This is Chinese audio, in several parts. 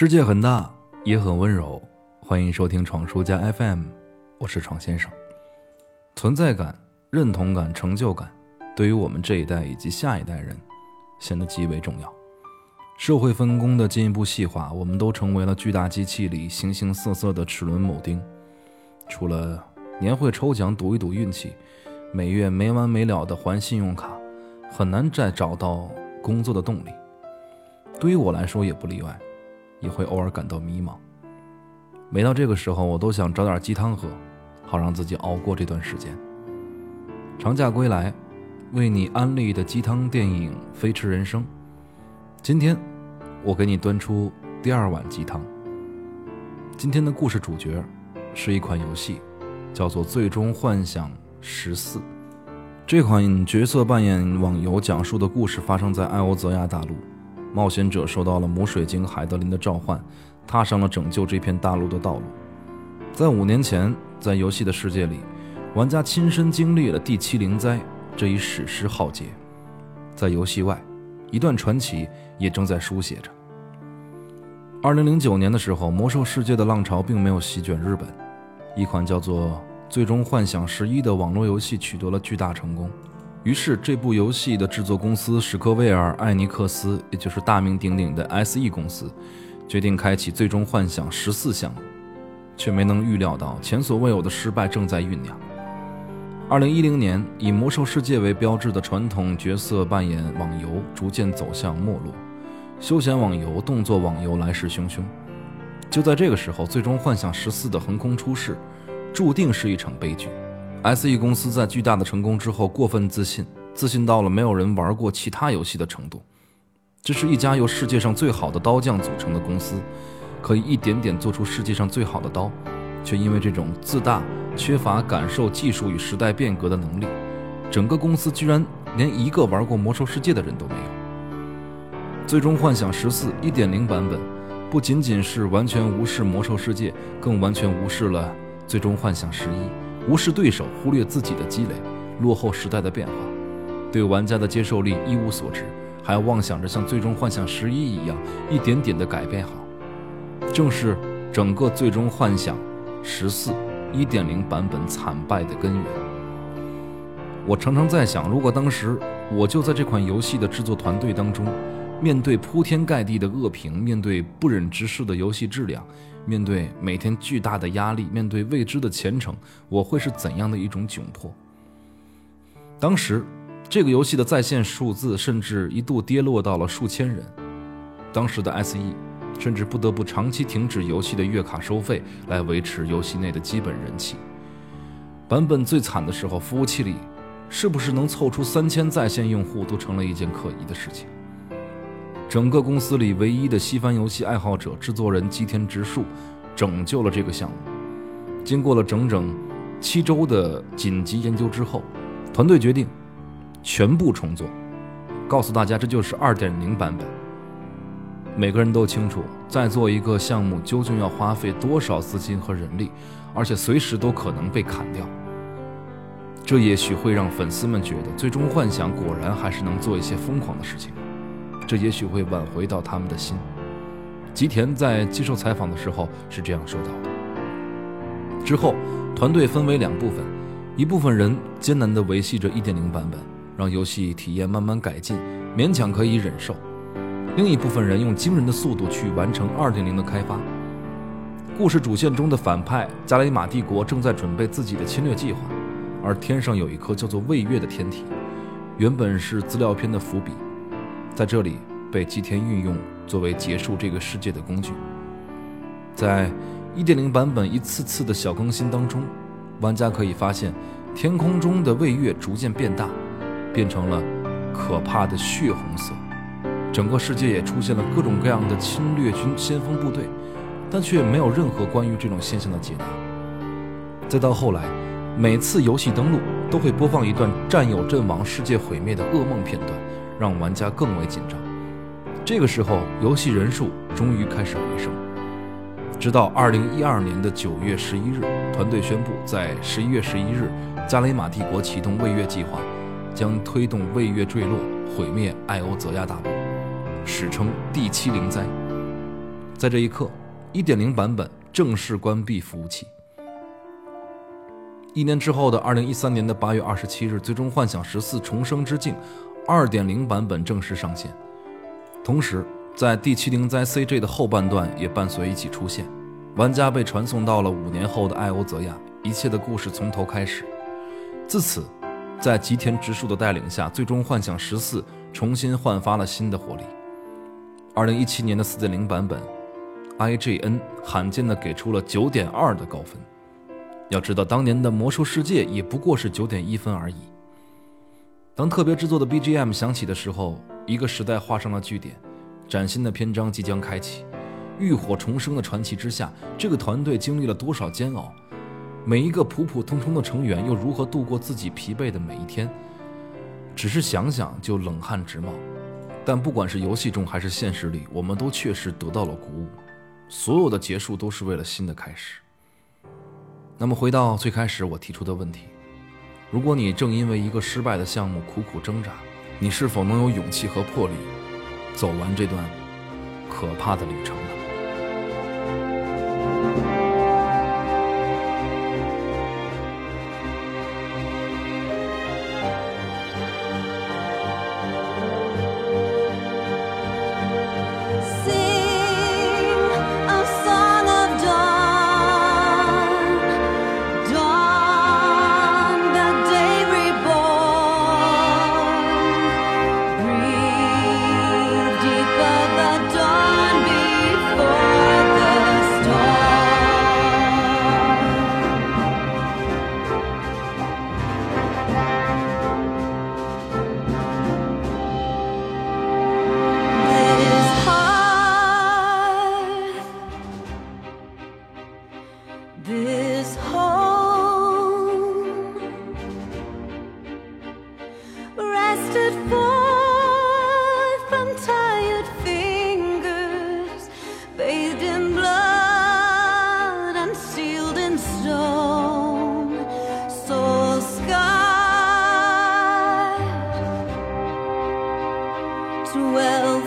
世界很大，也很温柔。欢迎收听闯书家 FM，我是闯先生。存在感、认同感、成就感，对于我们这一代以及下一代人，显得极为重要。社会分工的进一步细化，我们都成为了巨大机器里形形色色的齿轮铆钉。除了年会抽奖赌一赌运气，每月没完没了的还信用卡，很难再找到工作的动力。对于我来说也不例外，也会偶尔感到迷茫。每到这个时候，我都想找点鸡汤喝，好让自己熬过这段时间。长假归来，为你安利的鸡汤电影《飞驰人生》。今天，我给你端出第二碗鸡汤。今天的故事主角是一款游戏，叫做《最终幻想十四》。这款角色扮演网游讲述的故事发生在艾欧泽亚大陆。冒险者受到了母水晶海德林的召唤，踏上了拯救这片大陆的道路。在五年前，在游戏的世界里，玩家亲身经历了第七灵灾这一史诗浩劫。在游戏外，一段传奇也正在书写着。二零零九年的时候，魔兽世界的浪潮并没有席卷日本，一款叫做《最终幻想十一》的网络游戏取得了巨大成功。于是，这部游戏的制作公司史克威尔艾尼克斯，也就是大名鼎鼎的 S.E 公司，决定开启《最终幻想十四》项目，却没能预料到前所未有的失败正在酝酿。二零一零年，以魔兽世界为标志的传统角色扮演网游逐渐走向没落，休闲网游、动作网游来势汹汹。就在这个时候，《最终幻想十四》的横空出世，注定是一场悲剧。S.E 公司在巨大的成功之后过分自信，自信到了没有人玩过其他游戏的程度。这是一家由世界上最好的刀匠组成的公司，可以一点点做出世界上最好的刀，却因为这种自大，缺乏感受技术与时代变革的能力，整个公司居然连一个玩过魔兽世界的人都没有。最终幻想十四一点零版本，不仅仅是完全无视魔兽世界，更完全无视了最终幻想十一。无视对手，忽略自己的积累，落后时代的变化，对玩家的接受力一无所知，还妄想着像《最终幻想十一》一样一点点的改变好，正是整个《最终幻想十四》一点零版本惨败的根源。我常常在想，如果当时我就在这款游戏的制作团队当中，面对铺天盖地的恶评，面对不忍直视的游戏质量。面对每天巨大的压力，面对未知的前程，我会是怎样的一种窘迫？当时，这个游戏的在线数字甚至一度跌落到了数千人。当时的 SE 甚至不得不长期停止游戏的月卡收费，来维持游戏内的基本人气。版本最惨的时候，服务器里是不是能凑出三千在线用户，都成了一件可疑的事情。整个公司里唯一的西方游戏爱好者制作人吉田直树，拯救了这个项目。经过了整整七周的紧急研究之后，团队决定全部重做。告诉大家，这就是二点零版本。每个人都清楚，在做一个项目究竟要花费多少资金和人力，而且随时都可能被砍掉。这也许会让粉丝们觉得，最终幻想果然还是能做一些疯狂的事情。这也许会挽回到他们的心。吉田在接受采访的时候是这样说道：“之后，团队分为两部分，一部分人艰难地维系着1.0版本，让游戏体验慢慢改进，勉强可以忍受；另一部分人用惊人的速度去完成2.0的开发。故事主线中的反派加雷玛帝国正在准备自己的侵略计划，而天上有一颗叫做卫月的天体，原本是资料片的伏笔。”在这里被吉田运用作为结束这个世界的工具。在1.0版本一次次的小更新当中，玩家可以发现天空中的卫月逐渐变大，变成了可怕的血红色。整个世界也出现了各种各样的侵略军先锋部队，但却没有任何关于这种现象的解答。再到后来，每次游戏登录都会播放一段战友阵亡、世界毁灭的噩梦片段。让玩家更为紧张。这个时候，游戏人数终于开始回升。直到二零一二年的九月十一日，团队宣布，在十一月十一日，加雷玛帝国启动卫月计划，将推动卫月坠落，毁灭艾欧泽亚大陆，史称第七灵灾。在这一刻，1.0版本正式关闭服务器。一年之后的2013年的8月27日，《最终幻想十四：重生之境》2.0版本正式上线。同时，在第七灵灾 CG 的后半段也伴随一起出现，玩家被传送到了五年后的艾欧泽亚，一切的故事从头开始。自此，在吉田直树的带领下，《最终幻想十四》重新焕发了新的活力。二零一七年的四点零版本，IGN 罕见的给出了九点二的高分。要知道，当年的《魔兽世界》也不过是九点一分而已。当特别制作的 BGM 响起的时候，一个时代画上了句点，崭新的篇章即将开启。浴火重生的传奇之下，这个团队经历了多少煎熬？每一个普普通通的成员又如何度过自己疲惫的每一天？只是想想就冷汗直冒。但不管是游戏中还是现实里，我们都确实得到了鼓舞。所有的结束都是为了新的开始。那么回到最开始我提出的问题：如果你正因为一个失败的项目苦苦挣扎，你是否能有勇气和魄力走完这段可怕的旅程呢？this home. Rested forth from tired fingers bathed in blood and sealed in stone. Soul scarred to well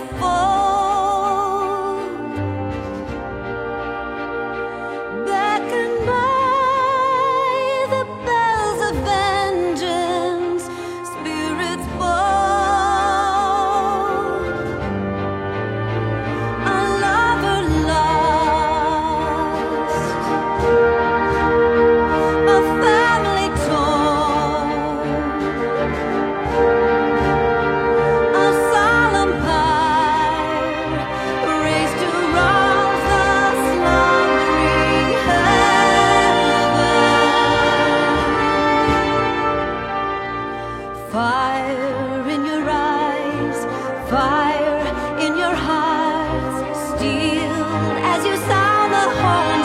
home.